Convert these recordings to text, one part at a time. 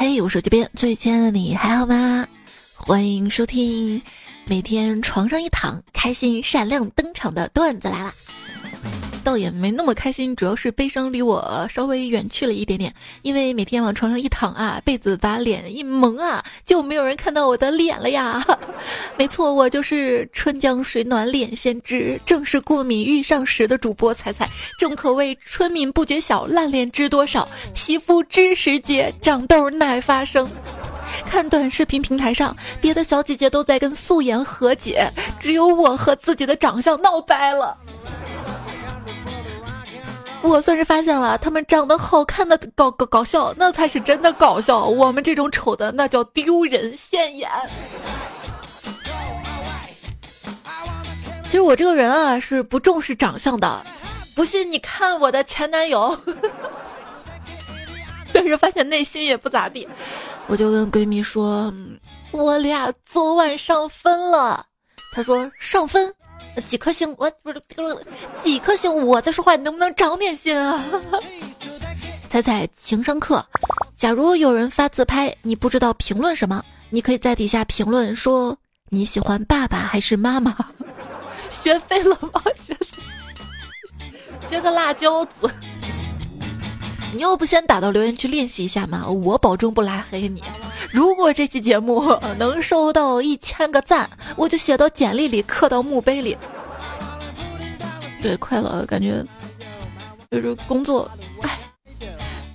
嘿，我手机边最亲爱的你还好吗？欢迎收听每天床上一躺，开心闪亮登场的段子来了。倒也没那么开心，主要是悲伤离我稍微远去了一点点。因为每天往床上一躺啊，被子把脸一蒙啊，就没有人看到我的脸了呀。没错，我就是春江水暖脸先知，正是过敏遇上时的主播彩彩。正可谓春眠不觉晓，烂脸知多少。皮肤知时节，长痘乃发生。看短视频平台上，别的小姐姐都在跟素颜和解，只有我和自己的长相闹掰了。我算是发现了，他们长得好看的搞搞搞笑，那才是真的搞笑。我们这种丑的，那叫丢人现眼。其实我这个人啊，是不重视长相的，不信你看我的前男友。但是发现内心也不咋地，我就跟闺蜜说，我俩昨晚上分了。她说上分。几颗星？我不是几颗星？我在说话，你能不能长点心啊？彩彩情商课，假如有人发自拍，你不知道评论什么，你可以在底下评论说你喜欢爸爸还是妈妈？学废了吗？学学个辣椒子。你要不先打到留言区练习一下嘛？我保证不拉黑你。如果这期节目能收到一千个赞，我就写到简历里，刻到墓碑里。对，快乐，感觉就是工作，哎，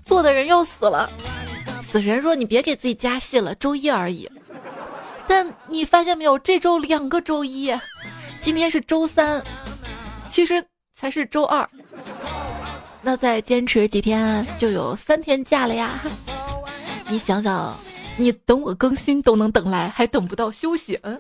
做的人要死了。死神说：“你别给自己加戏了，周一而已。”但你发现没有，这周两个周一，今天是周三，其实才是周二。那再坚持几天，就有三天假了呀！你想想，你等我更新都能等来，还等不到休息？嗯。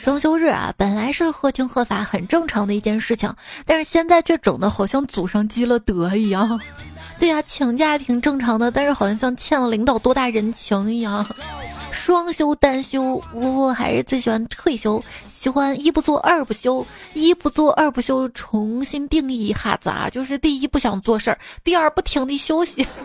双休日啊，本来是合情合法、很正常的一件事情，但是现在却整的好像祖上积了德一样。对呀，请假挺正常的，但是好像像欠了领导多大人情一样。双休单休，我还是最喜欢退休。喜欢一不做二不休，一不做二不休，重新定义一下子啊，就是第一不想做事儿，第二不停地休息。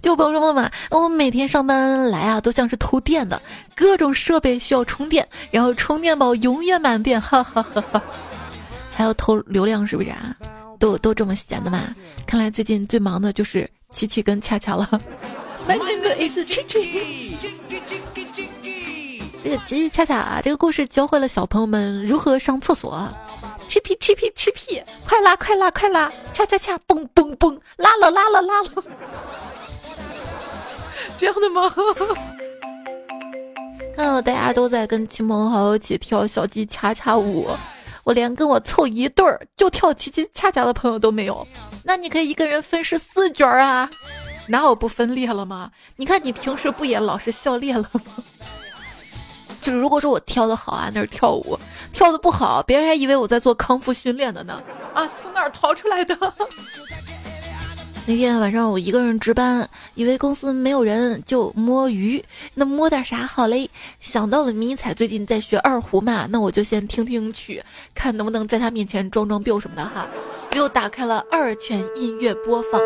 就朋友们嘛，我每天上班来啊，都像是偷电的，各种设备需要充电，然后充电宝永远满电，哈哈哈哈。还要偷流量是不是啊？都都这么闲的嘛？看来最近最忙的就是琪琪跟恰恰了。My name is Chichi。这个琪琪恰恰啊，这个故事教会了小朋友们如何上厕所。吃屁吃屁吃屁，快拉快拉快拉，恰恰恰蹦蹦蹦，拉了拉了拉了。这样的吗？看到大家都在跟亲朋好友一起跳小鸡恰恰舞，我连跟我凑一对儿就跳奇奇恰恰的朋友都没有。那你可以一个人分饰四角啊。哪有不分裂了吗？你看你平时不也老是笑裂了吗？就是如果说我跳的好啊，那是跳舞；跳的不好，别人还以为我在做康复训练的呢。啊，从哪儿逃出来的？那天晚上我一个人值班，以为公司没有人，就摸鱼。那摸点啥好嘞？想到了迷彩最近在学二胡嘛，那我就先听听曲，看能不能在他面前装装逼什么的哈。又打开了二泉音乐播放。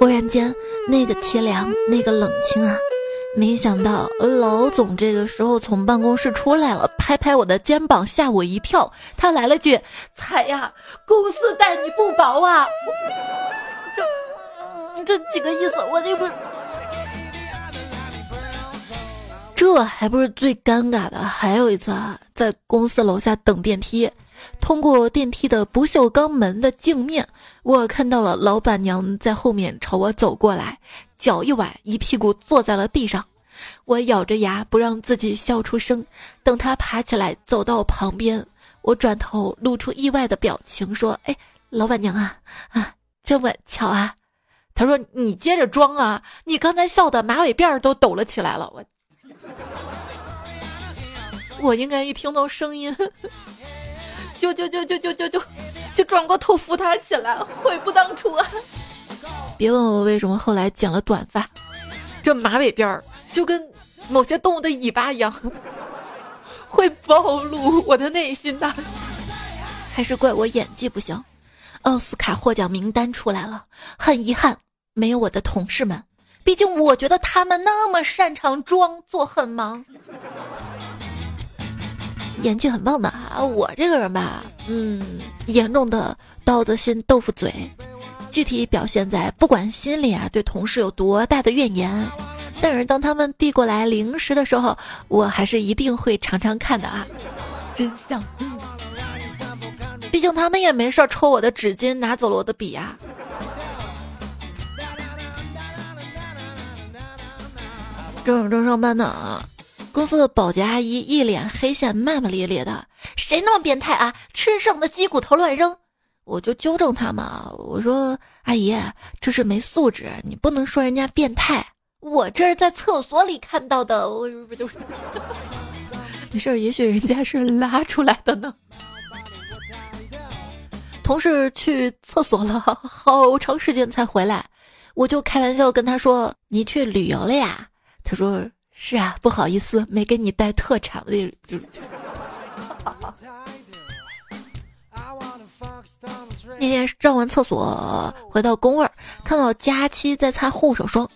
忽然间，那个凄凉，那个冷清啊！没想到老总这个时候从办公室出来了，拍拍我的肩膀，吓我一跳。他来了句：“彩呀，公司待你不薄啊！”这这几个意思，我这不，这还不是最尴尬的。还有一次啊，在公司楼下等电梯。通过电梯的不锈钢门的镜面，我看到了老板娘在后面朝我走过来，脚一崴，一屁股坐在了地上。我咬着牙不让自己笑出声。等她爬起来走到旁边，我转头露出意外的表情，说：“哎，老板娘啊，啊，这么巧啊？”她说：“你接着装啊，你刚才笑的马尾辫都抖了起来了。”我，我应该一听到声音。就就就就就就就就转过头扶他起来，悔不当初啊！别问我为什么后来剪了短发，这马尾辫儿就跟某些动物的尾巴一样，会暴露我的内心的。还是怪我演技不行。奥斯卡获奖名单出来了，很遗憾没有我的同事们，毕竟我觉得他们那么擅长装作很忙，演技很棒的啊！我这个人吧，嗯，严重的刀子心豆腐嘴，具体表现在不管心里啊对同事有多大的怨言，但是当他们递过来零食的时候，我还是一定会尝尝看的啊！真相。毕竟他们也没事抽我的纸巾，拿走了我的笔呀。正正上班呢，公司的保洁阿姨一脸黑线，骂骂咧咧的：“谁那么变态啊？吃剩的鸡骨头乱扔！”我就纠正他嘛，我说：“阿姨，这是没素质，你不能说人家变态。我这是在厕所里看到的，我不就是？没事，也许人家是拉出来的呢。”同事去厕所了好长时间才回来，我就开玩笑跟他说：“你去旅游了呀？”他说：“是啊，不好意思，没给你带特产。”就那天上完厕所回到工位，看到佳期在擦护手霜，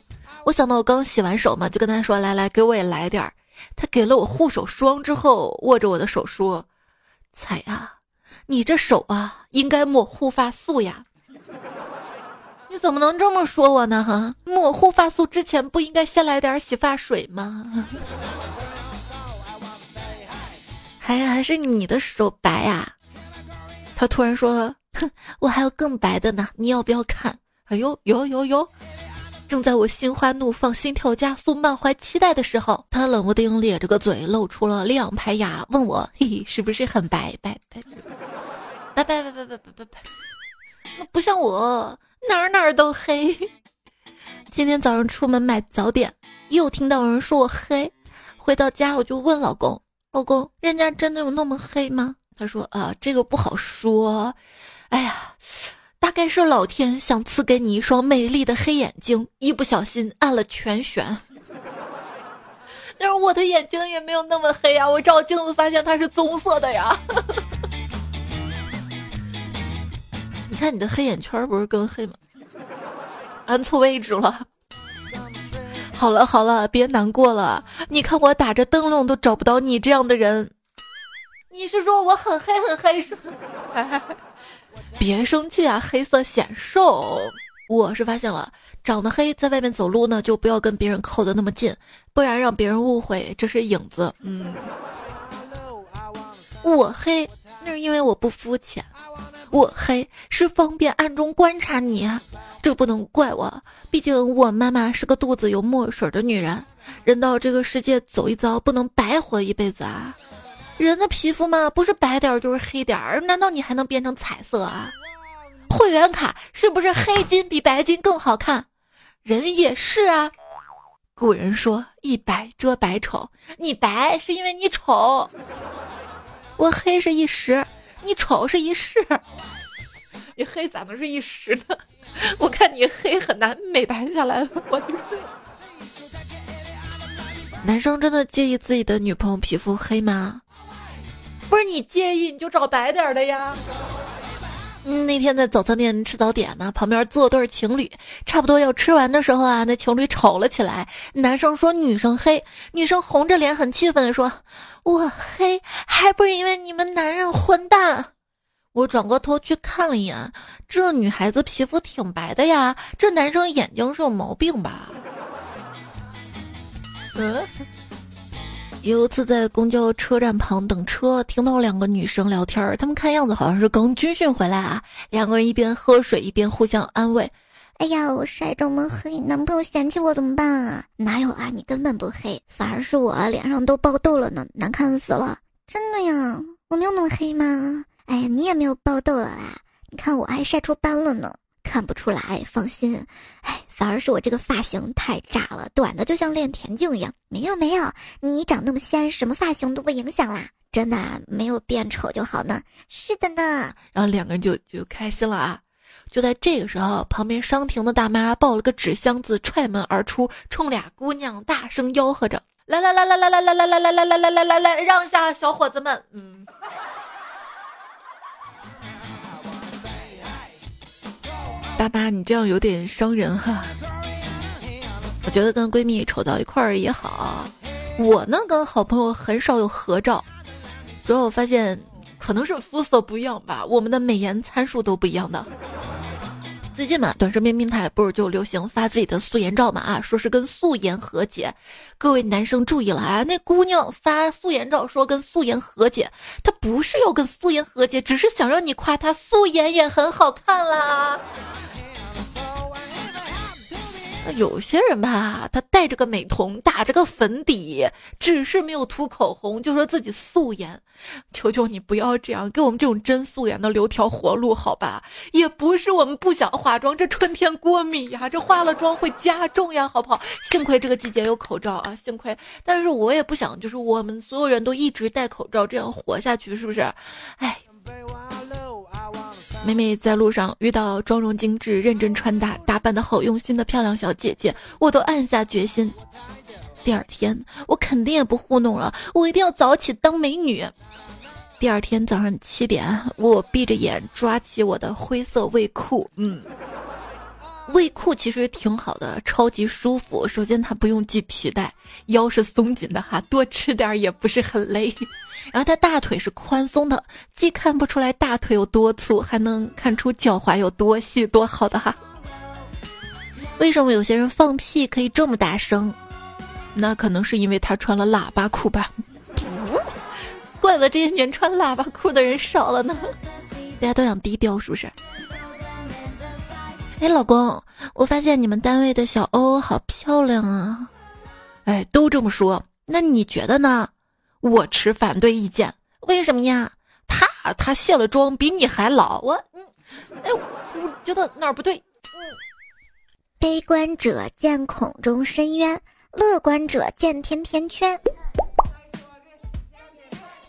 我想到我刚洗完手嘛，就跟他说：“来来，给我也来点儿。”他给了我护手霜之后，握着我的手说：“彩呀。”你这手啊，应该抹护发素呀！你怎么能这么说我呢？哈，抹护发素之前不应该先来点洗发水吗？还还是你的手白呀？他突然说：“哼，我还有更白的呢，你要不要看？”哎呦，有有有！正在我心花怒放、心跳加速、满怀期待的时候，他冷不丁咧着个嘴，露出了两排牙，问我：“嘿嘿，是不是很白白白？”拜拜拜拜拜拜拜拜，那不像我哪儿哪儿都黑。今天早上出门买早点，又听到有人说我黑。回到家我就问老公：“老公，人家真的有那么黑吗？”他说：“啊，这个不好说。哎呀，大概是老天想赐给你一双美丽的黑眼睛，一不小心按了全旋。但是我的眼睛也没有那么黑呀，我照镜子发现它是棕色的呀。” 你看你的黑眼圈不是更黑吗？按错位置了。好了好了，别难过了。你看我打着灯笼都找不到你这样的人。你是说我很黑很黑是吗？别生气啊，黑色显瘦。我是发现了，长得黑在外面走路呢，就不要跟别人靠得那么近，不然让别人误会这是影子。嗯，我黑那是因为我不肤浅。我黑是方便暗中观察你啊，这不能怪我，毕竟我妈妈是个肚子有墨水的女人。人到这个世界走一遭，不能白活一辈子啊！人的皮肤嘛，不是白点儿就是黑点儿，难道你还能变成彩色啊？会员卡是不是黑金比白金更好看？人也是啊。古人说一白遮百丑，你白是因为你丑，我黑是一时。你丑是一世，你黑咋能是一时呢？我看你黑很难美白下来。我男生真的介意自己的女朋友皮肤黑吗？不是你介意你就找白点的呀。嗯，那天在早餐店吃早点呢，旁边坐对情侣，差不多要吃完的时候啊，那情侣吵了起来。男生说女生黑，女生红着脸很气愤的说：“我黑还不是因为你们男人混蛋。”我转过头去看了一眼，这女孩子皮肤挺白的呀，这男生眼睛是有毛病吧？嗯。有一次在公交车站旁等车，听到两个女生聊天儿，她们看样子好像是刚军训回来啊。两个人一边喝水一边互相安慰：“哎呀，我晒这么黑，男朋友嫌弃我怎么办啊？”“哪有啊，你根本不黑，反而是我脸上都爆痘了呢，难看死了。”“真的呀，我没有那么黑吗？”“哎呀，你也没有爆痘了啦，你看我还晒出斑了呢。”看不出来，放心。哎，反而是我这个发型太炸了，短的就像练田径一样。没有没有，你长那么仙，什么发型都不影响啦。真的没有变丑就好呢。是的呢。然后两个人就就开心了啊。就在这个时候，旁边商亭的大妈抱了个纸箱子踹门而出，冲俩姑娘大声吆喝着：“来来来来来来来来来来来来来来来，让下，小伙子们。”嗯。爸妈，你这样有点伤人哈。我觉得跟闺蜜丑到一块儿也好。我呢，跟好朋友很少有合照，主要我发现可能是肤色不一样吧，我们的美颜参数都不一样的。最近嘛，短视频平台不是就流行发自己的素颜照嘛？啊，说是跟素颜和解。各位男生注意了啊，那姑娘发素颜照说跟素颜和解，她不是要跟素颜和解，只是想让你夸她素颜也很好看啦。有些人吧，他带着个美瞳，打着个粉底，只是没有涂口红，就说自己素颜。求求你不要这样，给我们这种真素颜的留条活路，好吧？也不是我们不想化妆，这春天过敏呀，这化了妆会加重呀，好不好？幸亏这个季节有口罩啊，幸亏。但是我也不想，就是我们所有人都一直戴口罩，这样活下去，是不是？哎。每每在路上遇到妆容精致、认真穿搭、打扮的好用心的漂亮小姐姐，我都暗下决心，第二天我肯定也不糊弄了，我一定要早起当美女。第二天早上七点，我闭着眼抓起我的灰色卫裤，嗯。卫裤其实挺好的，超级舒服。首先它不用系皮带，腰是松紧的哈，多吃点也不是很累。然后它大腿是宽松的，既看不出来大腿有多粗，还能看出脚踝有多细，多好的哈。为什么有些人放屁可以这么大声？那可能是因为他穿了喇叭裤吧。怪不得这些年穿喇叭裤的人少了呢，大家都想低调，是不是？哎，老公，我发现你们单位的小欧好漂亮啊！哎，都这么说，那你觉得呢？我持反对意见，为什么呀？他他卸了妆比你还老，我嗯，哎，我觉得哪儿不对？嗯悲观者见孔中深渊，乐观者见甜甜圈。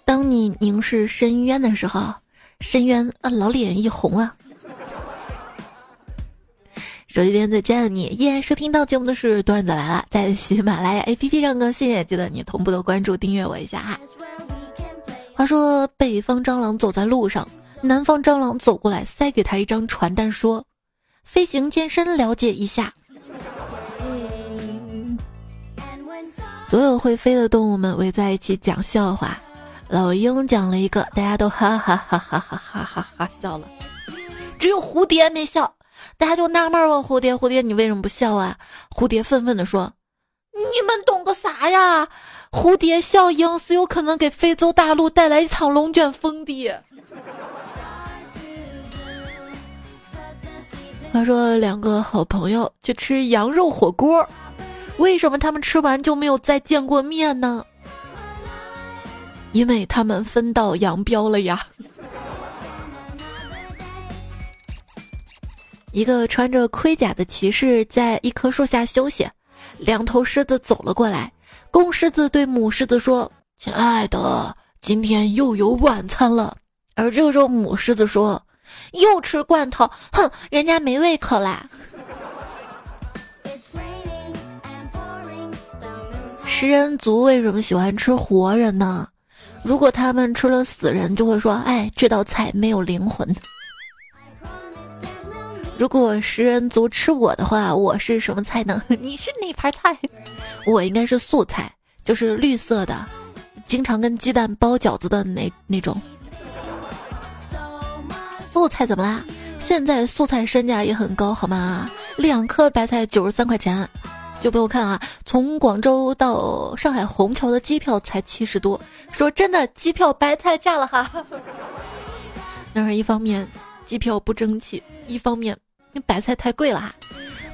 当你凝视深渊的时候，深渊啊，老脸一红啊。手机边最亲爱你，依然收听到节目的是段子来了，在喜马拉雅 APP 上更新，也记得你同步的关注订阅我一下哈。话说北方蟑螂走在路上，南方蟑螂走过来，塞给他一张传单，说：“飞行健身了解一下。”所有会飞的动物们围在一起讲笑话，老鹰讲了一个，大家都哈哈哈哈哈哈哈哈笑了，只有蝴蝶没笑。大家就纳闷问蝴蝶：“蝴蝶，你为什么不笑啊？”蝴蝶愤愤地说：“你们懂个啥呀？蝴蝶效应是有可能给非洲大陆带来一场龙卷风的。”他说：“两个好朋友去吃羊肉火锅，为什么他们吃完就没有再见过面呢？因为他们分道扬镳了呀。”一个穿着盔甲的骑士在一棵树下休息，两头狮子走了过来。公狮子对母狮子说：“亲爱的，今天又有晚餐了。”而这个时候，母狮子说：“又吃罐头，哼，人家没胃口啦。”食人族为什么喜欢吃活人呢？如果他们吃了死人，就会说：“哎，这道菜没有灵魂。”如果食人族吃我的话，我是什么菜呢？你是哪盘菜？我应该是素菜，就是绿色的，经常跟鸡蛋包饺子的那那种。素菜怎么啦？现在素菜身价也很高，好吗？两颗白菜九十三块钱。就不用看啊，从广州到上海虹桥的机票才七十多。说真的，机票白菜价了哈。然而一方面机票不争气，一方面。白菜太贵了哈，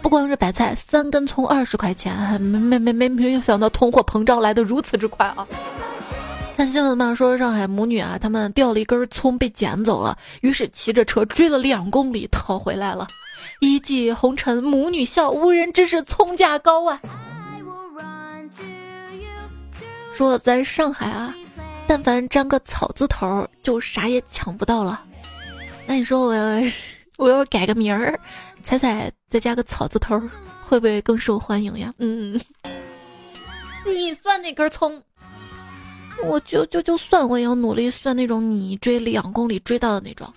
不光是白菜，三根葱二十块钱，没没没没没有想到通货膨胀来得如此之快啊！看新闻嘛，说上海母女啊，他们掉了一根葱被捡走了，于是骑着车追了两公里讨回来了。一骑红尘母女笑，无人知是葱价高啊！说在上海啊，但凡沾个草字头，就啥也抢不到了。那你说我要？我要改个名儿，彩彩再加个草字头，会不会更受欢迎呀？嗯，你算那根葱，我就就就算，我也要努力算那种你追两公里追到的那种。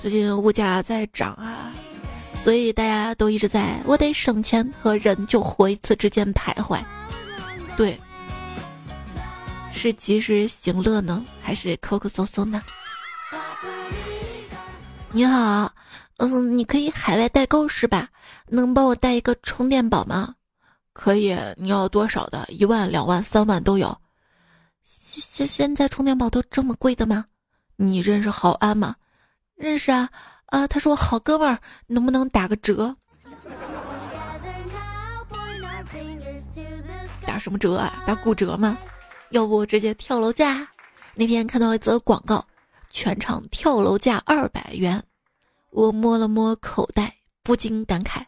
最近物价在涨啊，所以大家都一直在我得省钱和人就活一次之间徘徊。对，是及时行乐呢，还是抠抠搜搜呢？你好，嗯，你可以海外代购是吧？能帮我带一个充电宝吗？可以，你要多少的？一万、两万、三万都有。现现在充电宝都这么贵的吗？你认识郝安吗？认识啊，啊，他说好哥们儿，能不能打个折？打什么折啊？打骨折吗？要不直接跳楼价？那天看到一则广告，全场跳楼价二百元，我摸了摸口袋，不禁感慨，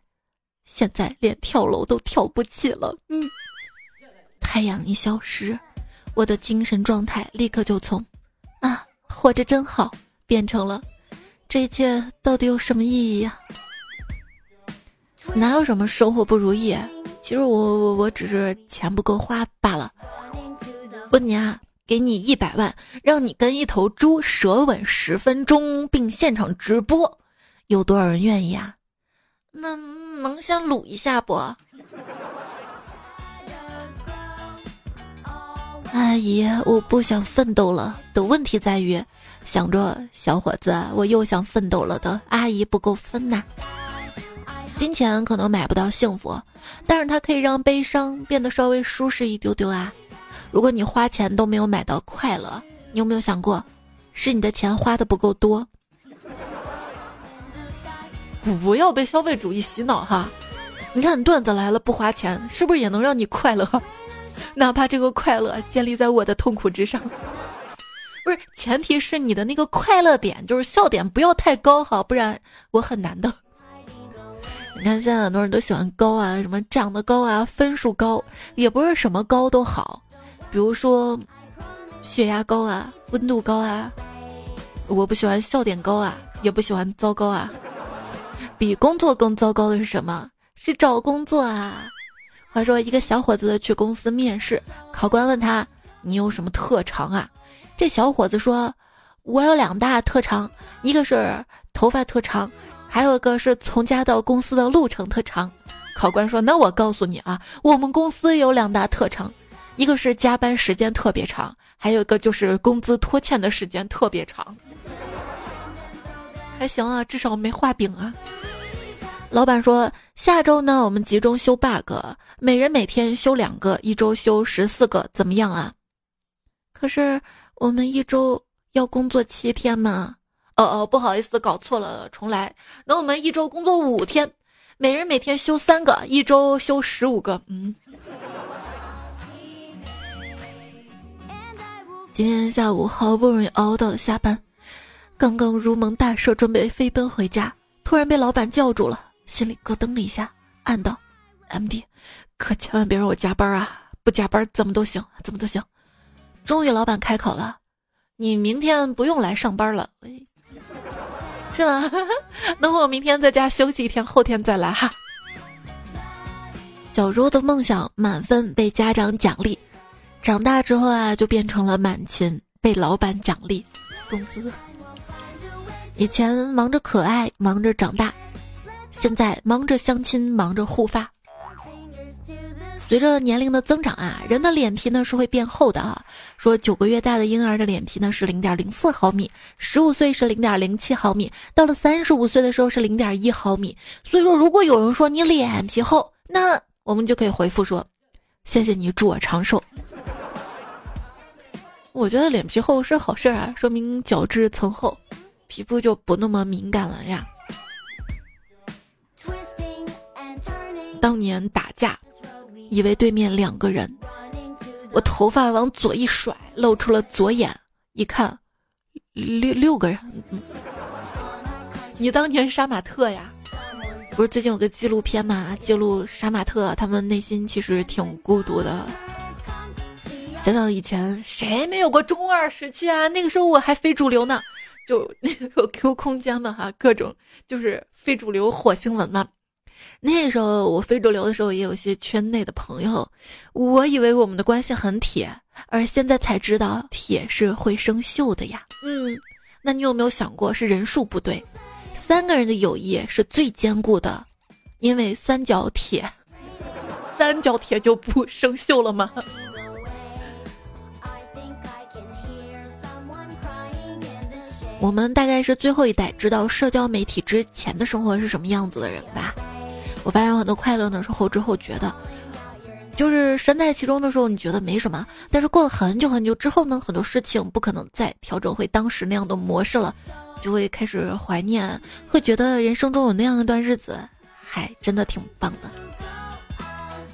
现在连跳楼都跳不起了。嗯，太阳一消失，我的精神状态立刻就从啊活着真好变成了这一切到底有什么意义呀？哪有什么生活不如意？其实我我我只是钱不够花罢了。问你啊，给你一百万，让你跟一头猪舌吻十分钟，并现场直播，有多少人愿意啊？那能先撸一下不？阿姨，我不想奋斗了。的问题在于，想着小伙子，我又想奋斗了的阿姨不够分呐。金钱可能买不到幸福，但是它可以让悲伤变得稍微舒适一丢丢啊。如果你花钱都没有买到快乐，你有没有想过，是你的钱花的不够多？不要被消费主义洗脑哈！你看段子来了不花钱，是不是也能让你快乐？哪怕这个快乐建立在我的痛苦之上，不是前提是你的那个快乐点就是笑点不要太高哈，不然我很难的。你看，现在很多人都喜欢高啊，什么长得高啊，分数高，也不是什么高都好。比如说，血压高啊，温度高啊，我不喜欢笑点高啊，也不喜欢糟糕啊。比工作更糟糕的是什么？是找工作啊。话说，一个小伙子去公司面试，考官问他：“你有什么特长啊？”这小伙子说：“我有两大特长，一个是头发特长。”还有一个是从家到公司的路程特长，考官说：“那我告诉你啊，我们公司有两大特长，一个是加班时间特别长，还有一个就是工资拖欠的时间特别长。”还行啊，至少没画饼啊。老板说：“下周呢，我们集中修 bug，每人每天修两个，一周修十四个，怎么样啊？”可是我们一周要工作七天嘛。哦哦，不好意思，搞错了，重来。那我们一周工作五天，每人每天修三个，一周修十五个。嗯。今天下午好不容易熬到了下班，刚刚如蒙大赦，准备飞奔回家，突然被老板叫住了，心里咯噔了一下，暗道：“M D，可千万别让我加班啊！不加班怎么都行，怎么都行。”终于老板开口了：“你明天不用来上班了。”。是吗？那我明天在家休息一天，后天再来哈。小时候的梦想满分被家长奖励，长大之后啊就变成了满勤被老板奖励工资。以前忙着可爱，忙着长大，现在忙着相亲，忙着护发。随着年龄的增长啊，人的脸皮呢是会变厚的啊。说九个月大的婴儿的脸皮呢是零点零四毫米，十五岁是零点零七毫米，到了三十五岁的时候是零点一毫米。所以说，如果有人说你脸皮厚，那我们就可以回复说：谢谢你，祝我长寿。我觉得脸皮厚是好事啊，说明角质层厚，皮肤就不那么敏感了呀。当年打架。以为对面两个人，我头发往左一甩，露出了左眼，一看，六六个人。你当年杀马特呀？不是最近有个纪录片嘛？记录杀马特他们内心其实挺孤独的。想想以前谁没有过中二时期啊？那个时候我还非主流呢，就那个时候 Q 空间的哈，各种就是非主流火星文嘛。那时候我非主流的时候，也有些圈内的朋友，我以为我们的关系很铁，而现在才知道铁是会生锈的呀。嗯，那你有没有想过是人数不对？三个人的友谊是最坚固的，因为三角铁，三角铁就不生锈了吗？我们大概是最后一代知道社交媒体之前的生活是什么样子的人吧。我发现很多快乐的时候之后觉得，就是身在其中的时候你觉得没什么，但是过了很久很久之后呢，很多事情不可能再调整回当时那样的模式了，就会开始怀念，会觉得人生中有那样一段日子，还真的挺棒的。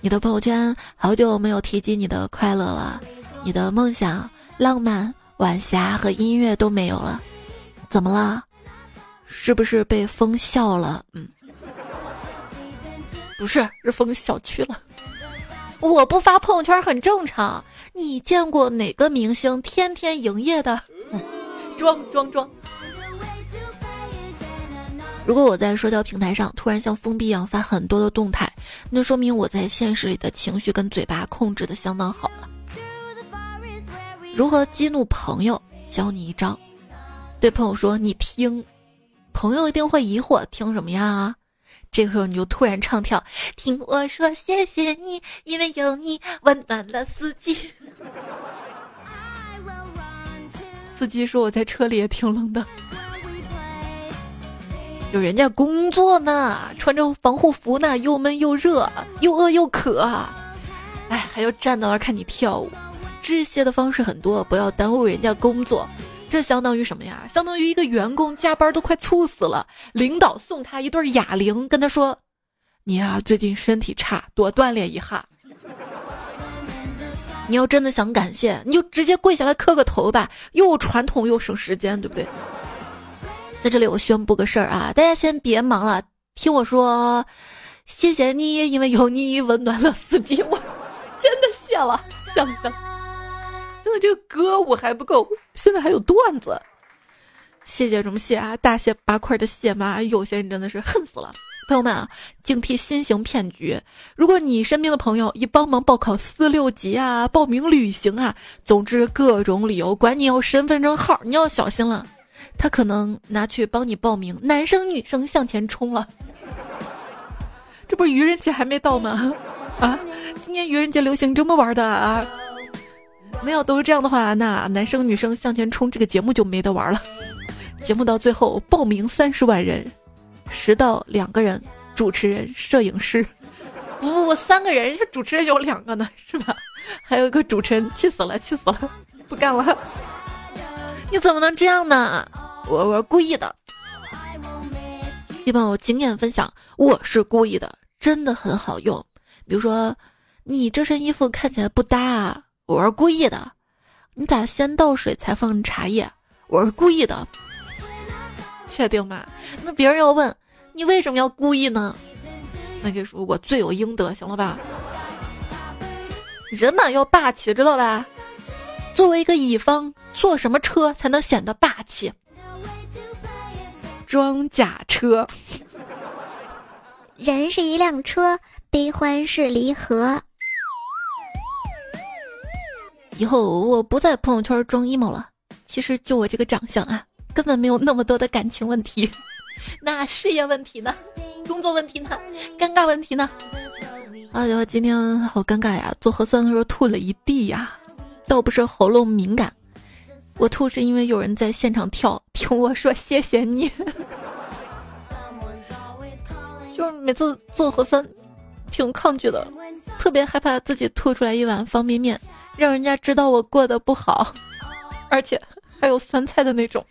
你的朋友圈好久没有提及你的快乐了，你的梦想、浪漫、晚霞和音乐都没有了。怎么了？是不是被封校了？嗯，不是，是封小区了。我不发朋友圈很正常。你见过哪个明星天天营业的？装装装！如果我在社交平台上突然像封闭一样发很多的动态，那说明我在现实里的情绪跟嘴巴控制的相当好了。如何激怒朋友？教你一招。对朋友说：“你听，朋友一定会疑惑，听什么呀？这个时候你就突然唱跳，听我说谢谢你，因为有你温暖了四季。司机说我在车里也挺冷的，有人家工作呢，穿着防护服呢，又闷又热，又饿又渴，哎，还要站到那看你跳舞。这些的方式很多，不要耽误人家工作。”这相当于什么呀？相当于一个员工加班都快猝死了，领导送他一对哑铃，跟他说：“你呀，最近身体差，多锻炼一下。”你要真的想感谢，你就直接跪下来磕个头吧，又传统又省时间，对不对？在这里我宣布个事儿啊，大家先别忙了，听我说，谢谢你，因为有你温暖了四季，我真的谢了，谢了，谢了。那这个歌舞还不够，现在还有段子。谢谢什么谢啊？大卸八块的谢吗？有些人真的是恨死了。朋友们啊，警惕新型骗局。如果你身边的朋友一帮忙报考四六级啊，报名旅行啊，总之各种理由管你要身份证号，你要小心了。他可能拿去帮你报名男生女生向前冲了。这不是愚人节还没到吗？啊，今年愚人节流行这么玩的啊？那要都是这样的话，那男生女生向前冲这个节目就没得玩了。节目到最后报名三十万人，十到两个人，主持人、摄影师。不不不，三个人，主持人有两个呢，是吧？还有一个主持人，气死了，气死了，不干了！你怎么能这样呢？我我是故意的。一般我经验分享，我是故意的，真的很好用。比如说，你这身衣服看起来不搭啊。我是故意的，你咋先倒水才放茶叶？我是故意的，确定吗？那别人要问你为什么要故意呢？那就说我罪有应得，行了吧？人嘛要霸气，知道吧？作为一个乙方，坐什么车才能显得霸气？装甲车。人是一辆车，悲欢是离合。以后我不在朋友圈装 emo 了。其实就我这个长相啊，根本没有那么多的感情问题。那事业问题呢？工作问题呢？尴尬问题呢？哎呦，今天好尴尬呀！做核酸的时候吐了一地呀，倒不是喉咙敏感，我吐是因为有人在现场跳，听我说谢谢你。就是每次做核酸，挺抗拒的，特别害怕自己吐出来一碗方便面。让人家知道我过得不好，而且还有酸菜的那种。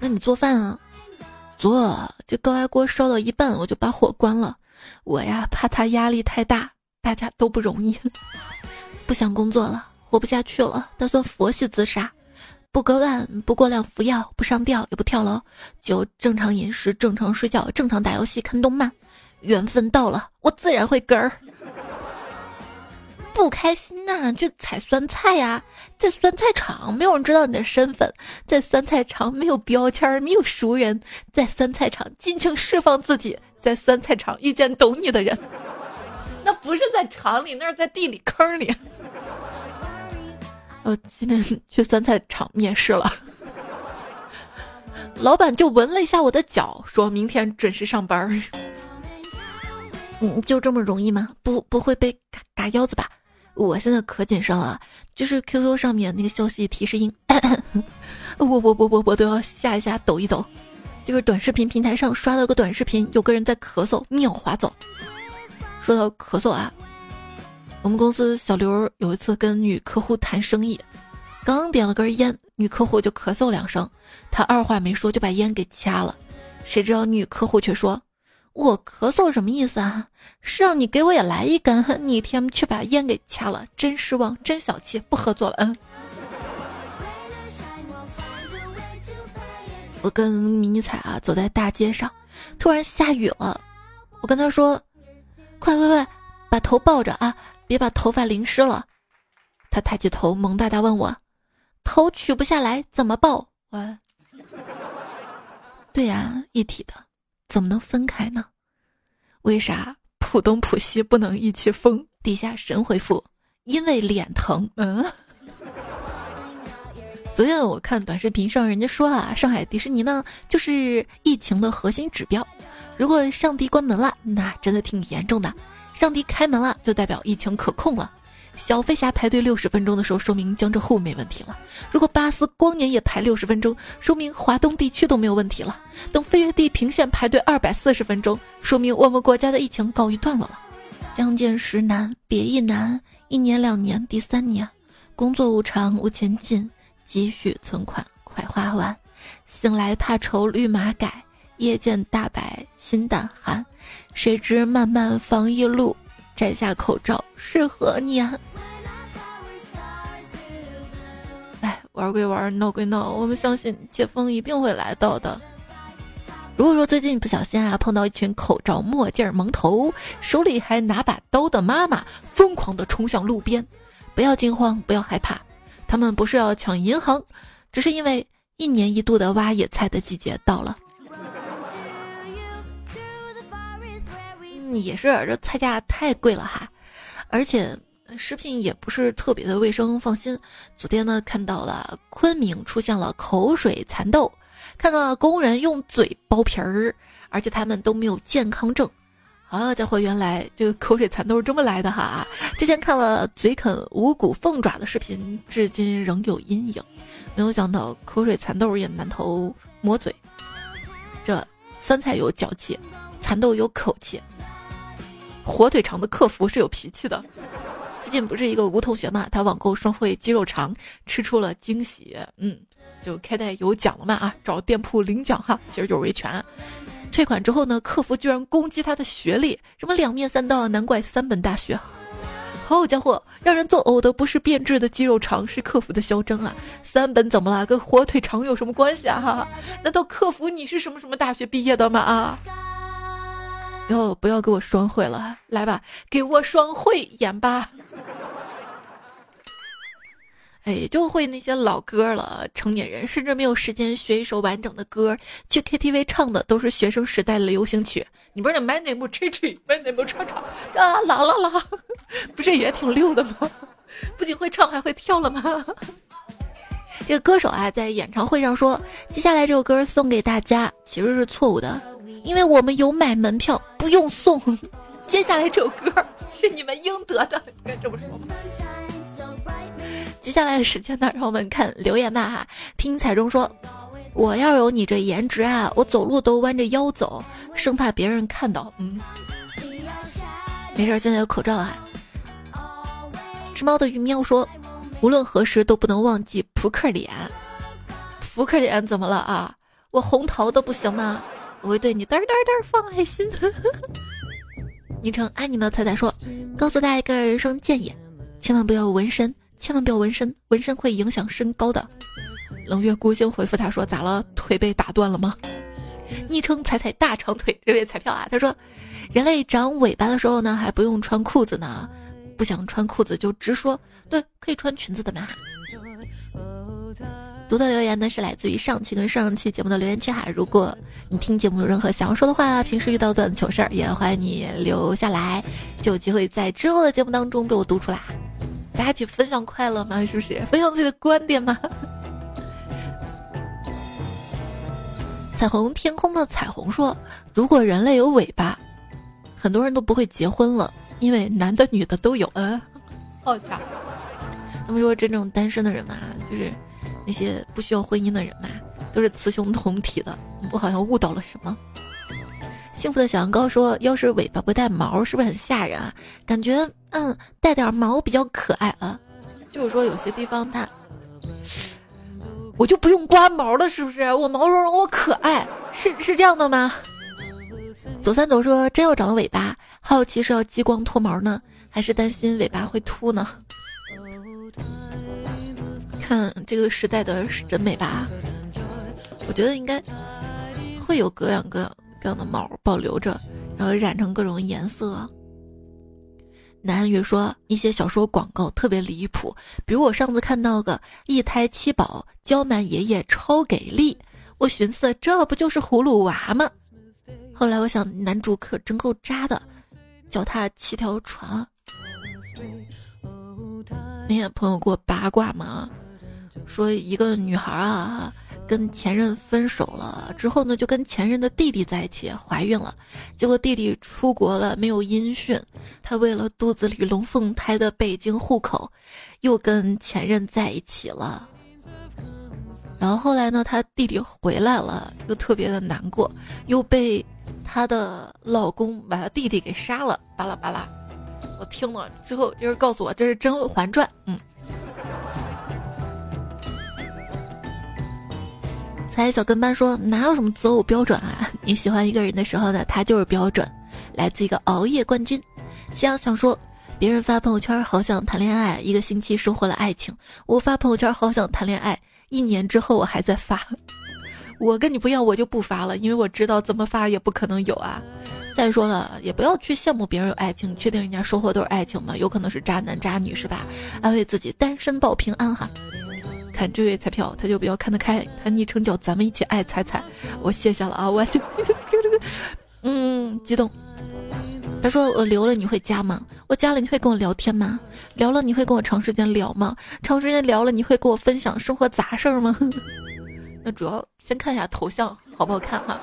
那你做饭啊？做，这高压锅烧到一半，我就把火关了。我呀，怕他压力太大，大家都不容易，不想工作了，活不下去了，打算佛系自杀，不割腕，不过量服药，不上吊，也不跳楼，就正常饮食，正常睡觉，正常打游戏，看动漫。缘分到了，我自然会根儿。不开心呐，去采酸菜呀，在酸菜场没有人知道你的身份，在酸菜场没有标签，没有熟人，在酸菜场尽情释放自己，在酸菜场遇见懂你的人。那不是在厂里，那是在地里坑里。我今天去酸菜场面试了，老板就闻了一下我的脚，说明天准时上班。嗯，就这么容易吗？不，不会被嘎嘎腰子吧？我现在可谨慎了，就是 QQ 上面那个消息提示音，我我我我我都要吓一下抖一抖。这个短视频平台上刷到个短视频，有个人在咳嗽，秒划走。说到咳嗽啊，我们公司小刘有一次跟女客户谈生意，刚点了根烟，女客户就咳嗽两声，他二话没说就把烟给掐了。谁知道女客户却说：“我咳嗽什么意思啊？是让你给我也来一根，你天却把烟给掐了，真失望，真小气，不合作了。”嗯。我跟迷你彩啊走在大街上，突然下雨了，我跟他说。快快快，把头抱着啊！别把头发淋湿了。他抬起头，萌大大问我：“头取不下来怎么抱？”完。对呀，一体的，怎么能分开呢？为啥浦东浦西不能一起疯？底下神回复：因为脸疼。嗯。昨天我看短视频上，人家说啊，上海迪士尼呢就是疫情的核心指标。如果上帝关门了，那真的挺严重的；上帝开门了，就代表疫情可控了。小飞侠排队六十分钟的时候，说明江浙沪没问题了；如果巴斯光年也排六十分钟，说明华东地区都没有问题了。等飞越地平线排队二百四十分钟，说明我们国家的疫情告一段落了。相见时难，别亦难。一年两年，第三年，工作无常无前进，积蓄存款快花完，醒来怕愁绿马改。夜见大白心胆寒，谁知漫漫防疫路，摘下口罩是何年？哎，玩归玩，闹归闹，我们相信解封一定会来到的。如果说最近不小心啊碰到一群口罩、墨镜、蒙头，手里还拿把刀的妈妈，疯狂的冲向路边，不要惊慌，不要害怕，他们不是要抢银行，只是因为一年一度的挖野菜的季节到了。也是，这菜价太贵了哈，而且食品也不是特别的卫生。放心，昨天呢看到了昆明出现了口水蚕豆，看到工人用嘴剥皮儿，而且他们都没有健康证。好家伙，原来这个口水蚕豆是这么来的哈！之前看了嘴啃五谷凤爪的视频，至今仍有阴影。没有想到口水蚕豆也难逃磨嘴，这酸菜有脚气，蚕豆有口气。火腿肠的客服是有脾气的。最近不是一个吴同学嘛，他网购双汇鸡肉肠吃出了惊喜，嗯，就开袋有奖了嘛啊，找店铺领奖哈，其实就是维权。退款之后呢，客服居然攻击他的学历，什么两面三刀，难怪三本大学。好家伙，让人作呕的不是变质的鸡肉肠，是客服的嚣张啊！三本怎么了？跟火腿肠有什么关系啊？哈，难道客服你是什么什么大学毕业的吗？啊？不要，不要给我双汇了，来吧，给我双汇演吧。哎，就会那些老歌了。成年人甚至没有时间学一首完整的歌，去 KTV 唱的都是学生时代的流行曲。你不是买哪部吹吹，买哪部唱唱啊？啦啦啦，不是也挺溜的吗？不仅会唱，还会跳了吗？这个歌手啊，在演唱会上说，接下来这首歌送给大家，其实是错误的。因为我们有买门票，不用送。接下来这首歌是你们应得的，应该这么说吧。接下来的时间呢，让我们看留言吧哈。听彩中说，我要有你这颜值啊，我走路都弯着腰走，生怕别人看到。嗯，没事，现在有口罩啊。吃猫的鱼喵说，无论何时都不能忘记扑克脸。扑克脸怎么了啊？我红桃的不行吗？我会对你嘚嘚嘚放爱心。昵称爱你的彩彩说：“告诉大家一个人生建议，千万不要纹身，千万不要纹身，纹身会影响身高的。”冷月孤星回复他说：“咋了？腿被打断了吗？” 昵称彩彩大长腿这位彩票啊，他说：“人类长尾巴的时候呢，还不用穿裤子呢，不想穿裤子就直说，对，可以穿裙子的嘛。”读的留言呢是来自于上期跟上上期节目的留言区哈，如果你听节目有任何想要说的话，平时遇到的糗事儿，也欢迎你留下来，就有机会在之后的节目当中被我读出来。大家一起分享快乐嘛？是不是？分享自己的观点嘛？彩虹天空的彩虹说：“如果人类有尾巴，很多人都不会结婚了，因为男的女的都有。”嗯，好家伙！他们说真正单身的人嘛，就是那些不需要婚姻的人嘛，都是雌雄同体的。我好像悟到了什么。幸福的小羊羔说：“要是尾巴不带毛，是不是很吓人啊？感觉嗯，带点毛比较可爱啊。就是说有些地方它。”我就不用刮毛了，是不是？我毛茸茸，我可爱，是是这样的吗？走三走说，真要长了尾巴，好奇是要激光脱毛呢，还是担心尾巴会秃呢？看这个时代的审美吧，我觉得应该会有各样各样各样的毛保留着，然后染成各种颜色。南安宇说：“一些小说广告特别离谱，比如我上次看到个一胎七宝，娇蛮爷爷超给力，我寻思这不就是葫芦娃吗？后来我想男主可真够渣的，脚踏七条船。那天朋友给我八卦吗，说一个女孩啊。”跟前任分手了之后呢，就跟前任的弟弟在一起，怀孕了。结果弟弟出国了，没有音讯。她为了肚子里龙凤胎的北京户口，又跟前任在一起了。然后后来呢，她弟弟回来了，又特别的难过，又被她的老公把她弟弟给杀了。巴拉巴拉，我听了最后就是告诉我，这是《甄嬛传》。嗯。才小跟班说哪有什么择偶标准啊？你喜欢一个人的时候呢，他就是标准。来自一个熬夜冠军，想想说，别人发朋友圈好想谈恋爱，一个星期收获了爱情。我发朋友圈好想谈恋爱，一年之后我还在发。我跟你不一样，我就不发了，因为我知道怎么发也不可能有啊。再说了，也不要去羡慕别人有爱情，确定人家收获都是爱情吗？有可能是渣男渣女是吧？安慰自己，单身保平安哈。看这位彩票，他就比较看得开。他昵称叫“咱们一起爱彩彩”，我谢谢了啊！我 就这个，嗯，激动。他说：“我留了你会加吗？我加了你会跟我聊天吗？聊了你会跟我长时间聊吗？长时间聊了你会跟我分享生活杂事儿吗？” 那主要先看一下头像好不好看哈。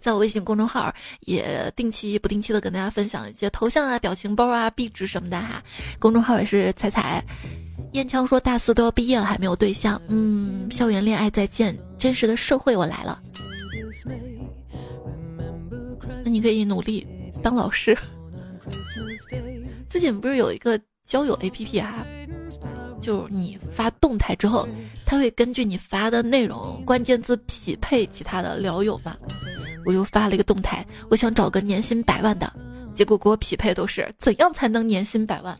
在我微信公众号也定期不定期的跟大家分享一些头像啊、表情包啊、壁纸什么的哈。公众号也是彩彩。烟枪说：“大四都要毕业了，还没有对象。嗯，校园恋爱再见，真实的社会我来了。那你可以努力当老师。最近不是有一个交友 APP 哈，就你发动态之后，它会根据你发的内容关键字匹配其他的聊友嘛？我又发了一个动态，我想找个年薪百万的，结果给我匹配都是怎样才能年薪百万？”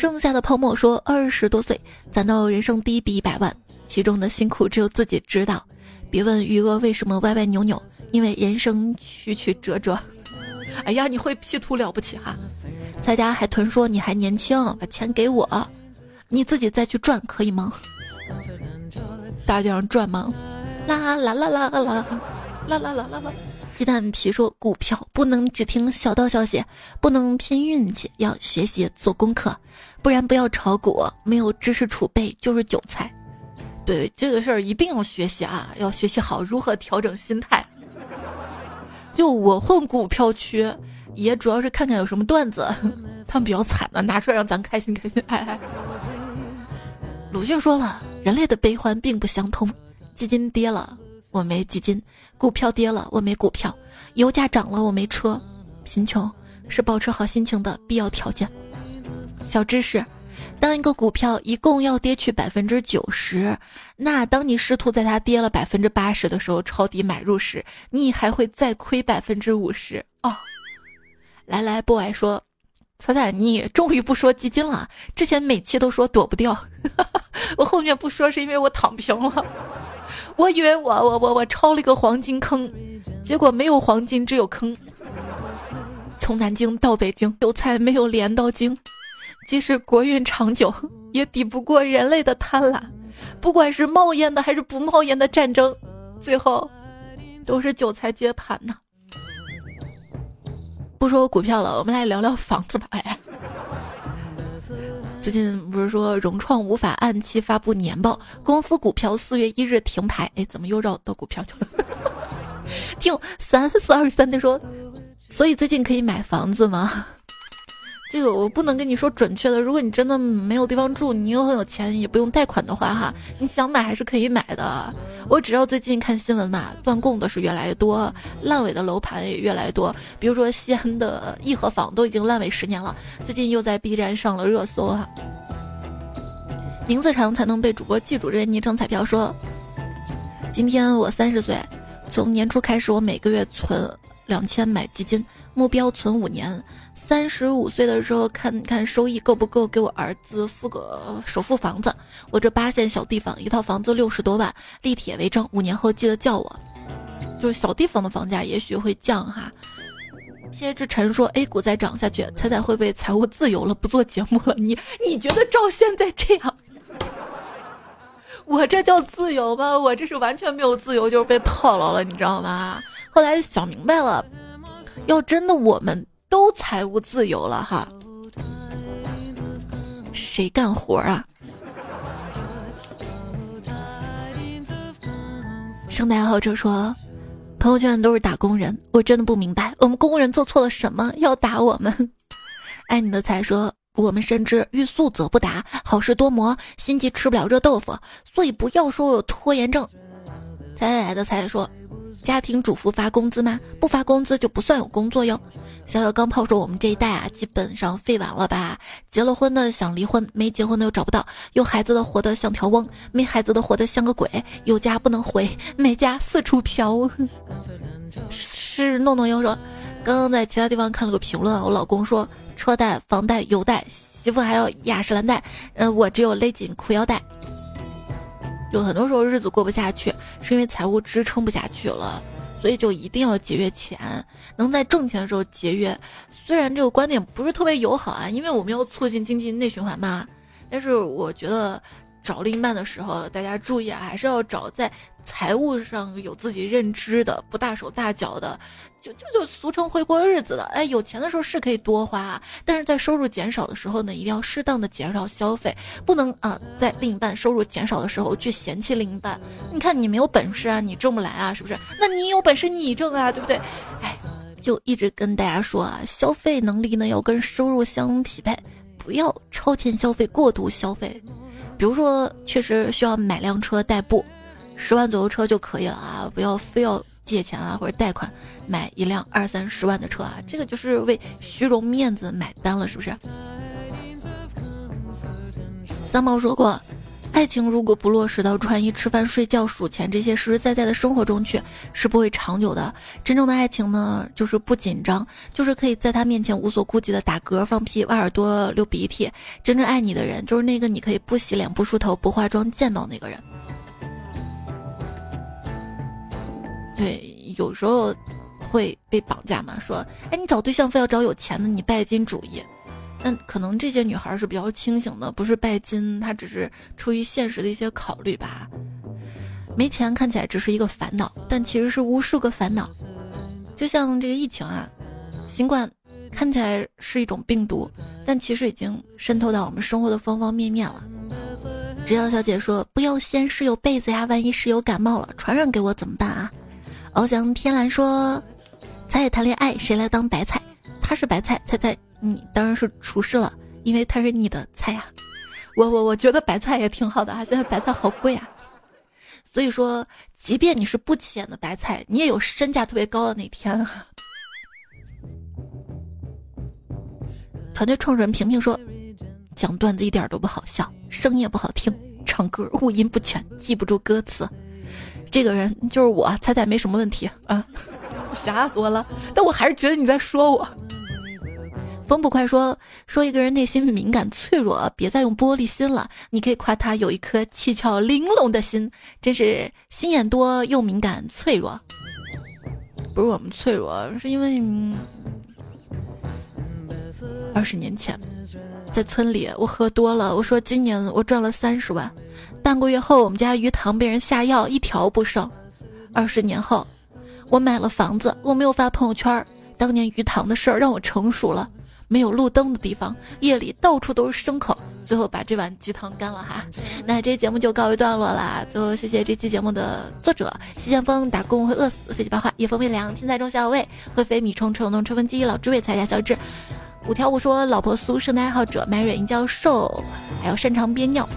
剩下的泡沫说：“二十多岁攒到人生第一笔一百万，其中的辛苦只有自己知道。别问余额为什么歪歪扭扭，因为人生曲曲折折。哎呀，你会 P 图了不起哈！在家海豚说你还年轻，把钱给我，你自己再去赚可以吗？大街上转吗？啦啦啦啦啦啦啦啦啦啦。”鸡蛋皮说：“股票不能只听小道消息，不能拼运气，要学习做功课，不然不要炒股。没有知识储备就是韭菜。对这个事儿一定要学习啊，要学习好如何调整心态。就我混股票区，也主要是看看有什么段子，他们比较惨的，拿出来让咱开心开心。哎。鲁迅说了，人类的悲欢并不相通，基金跌了。”我没基金，股票跌了，我没股票；油价涨了，我没车。贫穷是保持好心情的必要条件。小知识：当一个股票一共要跌去百分之九十，那当你试图在它跌了百分之八十的时候抄底买入时，你还会再亏百分之五十哦。来来，boy 说：“彩彩，你终于不说基金了，之前每期都说躲不掉，我后面不说是因为我躺平了。”我以为我我我我抄了一个黄金坑，结果没有黄金，只有坑。从南京到北京，韭菜没有镰刀精。即使国运长久，也抵不过人类的贪婪。不管是冒烟的还是不冒烟的战争，最后都是韭菜接盘呢。不说股票了，我们来聊聊房子吧。哎，最近不是说融创无法按期发布年报，公司股票四月一日停牌。哎，怎么又绕到股票去了？听三四二三的说，所以最近可以买房子吗？这个我不能跟你说准确的。如果你真的没有地方住，你又很有钱，也不用贷款的话，哈，你想买还是可以买的。我只要最近看新闻嘛，断供的是越来越多，烂尾的楼盘也越来越多。比如说西安的颐和坊都已经烂尾十年了，最近又在 B 站上了热搜哈。名字长才能被主播记住，这昵称彩票说，今天我三十岁，从年初开始，我每个月存两千买基金，目标存五年。三十五岁的时候，看看收益够不够给我儿子付个首付房子。我这八线小地方，一套房子六十多万，立铁为证。五年后记得叫我。就是小地方的房价也许会降哈。谢志晨说 A 股再涨下去，彩彩会不会财务自由了，不做节目了？你你觉得照现在这样，我这叫自由吗？我这是完全没有自由，就是被套牢了，你知道吗？后来想明白了，要真的我们。都财务自由了哈，谁干活啊？圣诞爱好者说，朋友圈都是打工人，我真的不明白，我们工人做错了什么要打我们？爱你的才说，我们深知欲速则不达，好事多磨，心急吃不了热豆腐，所以不要说我有拖延症。才来的才说。家庭主妇发工资吗？不发工资就不算有工作哟。小小钢炮说：“我们这一代啊，基本上废完了吧？结了婚的想离婚，没结婚的又找不到，有孩子的活得像条翁，没孩子的活得像个鬼，有家不能回，没家四处飘。”是诺诺又说：“刚刚在其他地方看了个评论，我老公说车贷、房贷、油贷，媳妇还要雅诗兰黛，嗯，我只有勒紧裤腰带。”有很多时候日子过不下去，是因为财务支撑不下去了，所以就一定要节约钱，能在挣钱的时候节约。虽然这个观点不是特别友好啊，因为我们要促进经济内循环嘛，但是我觉得。找另一半的时候，大家注意啊，还是要找在财务上有自己认知的，不大手大脚的，就就就俗称会过日子的。哎，有钱的时候是可以多花，但是在收入减少的时候呢，一定要适当的减少消费，不能啊，在另一半收入减少的时候去嫌弃另一半。你看你没有本事啊，你挣不来啊，是不是？那你有本事你挣啊，对不对？哎，就一直跟大家说啊，消费能力呢要跟收入相匹配，不要超前消费、过度消费。比如说，确实需要买辆车代步，十万左右车就可以了啊！不要非要借钱啊或者贷款买一辆二三十万的车啊，这个就是为虚荣面子买单了，是不是？三毛说过。爱情如果不落实到穿衣、吃饭、睡觉、数钱这些实实在在的生活中去，是不会长久的。真正的爱情呢，就是不紧张，就是可以在他面前无所顾忌的打嗝、放屁、挖耳朵、流鼻涕。真正爱你的人，就是那个你可以不洗脸、不梳头、不化妆见到那个人。对，有时候会被绑架嘛，说，哎，你找对象非要找有钱的，你拜金主义。但可能这些女孩是比较清醒的，不是拜金，她只是出于现实的一些考虑吧。没钱看起来只是一个烦恼，但其实是无数个烦恼。就像这个疫情啊，新冠看起来是一种病毒，但其实已经渗透到我们生活的方方面面了。只要小姐说不要掀室友被子呀，万一室友感冒了传染给我怎么办啊？翱翔天蓝说，咱也谈恋爱，谁来当白菜？他是白菜，猜猜。你当然是厨师了，因为他是你的菜呀。我我我觉得白菜也挺好的啊，现在白菜好贵啊。所以说，即便你是不起眼的白菜，你也有身价特别高的那天。团队创始人平平说，讲段子一点都不好笑，声音也不好听，唱歌五音不全，记不住歌词。这个人就是我，猜猜没什么问题啊，吓死我了。但我还是觉得你在说我。风不快说说一个人内心敏感脆弱，别再用玻璃心了。你可以夸他有一颗七窍玲珑的心，真是心眼多又敏感脆弱。不是我们脆弱，是因为二十年前在村里我喝多了，我说今年我赚了三十万，半个月后我们家鱼塘被人下药，一条不剩。二十年后我买了房子，我没有发朋友圈，当年鱼塘的事儿让我成熟了。没有路灯的地方，夜里到处都是牲口，最后把这碗鸡汤干了哈。那这节目就告一段落啦。最后谢谢这期节目的作者：西剑锋打工会饿死，飞机八话，夜风微凉，青菜中小味，会飞米虫，虫弄吹风机，老朱伟才下小智，五条悟说老婆苏，生的爱好者，Mary 尹教授，还有擅长憋尿。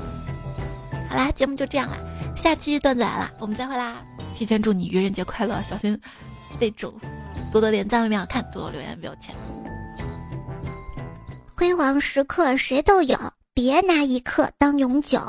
好啦，节目就这样啦，下期段子来啦，我们再会啦！提前祝你愚人节快乐，小心被煮，多多点赞为妙看，多多留言没有钱。辉煌时刻谁都有，别拿一刻当永久。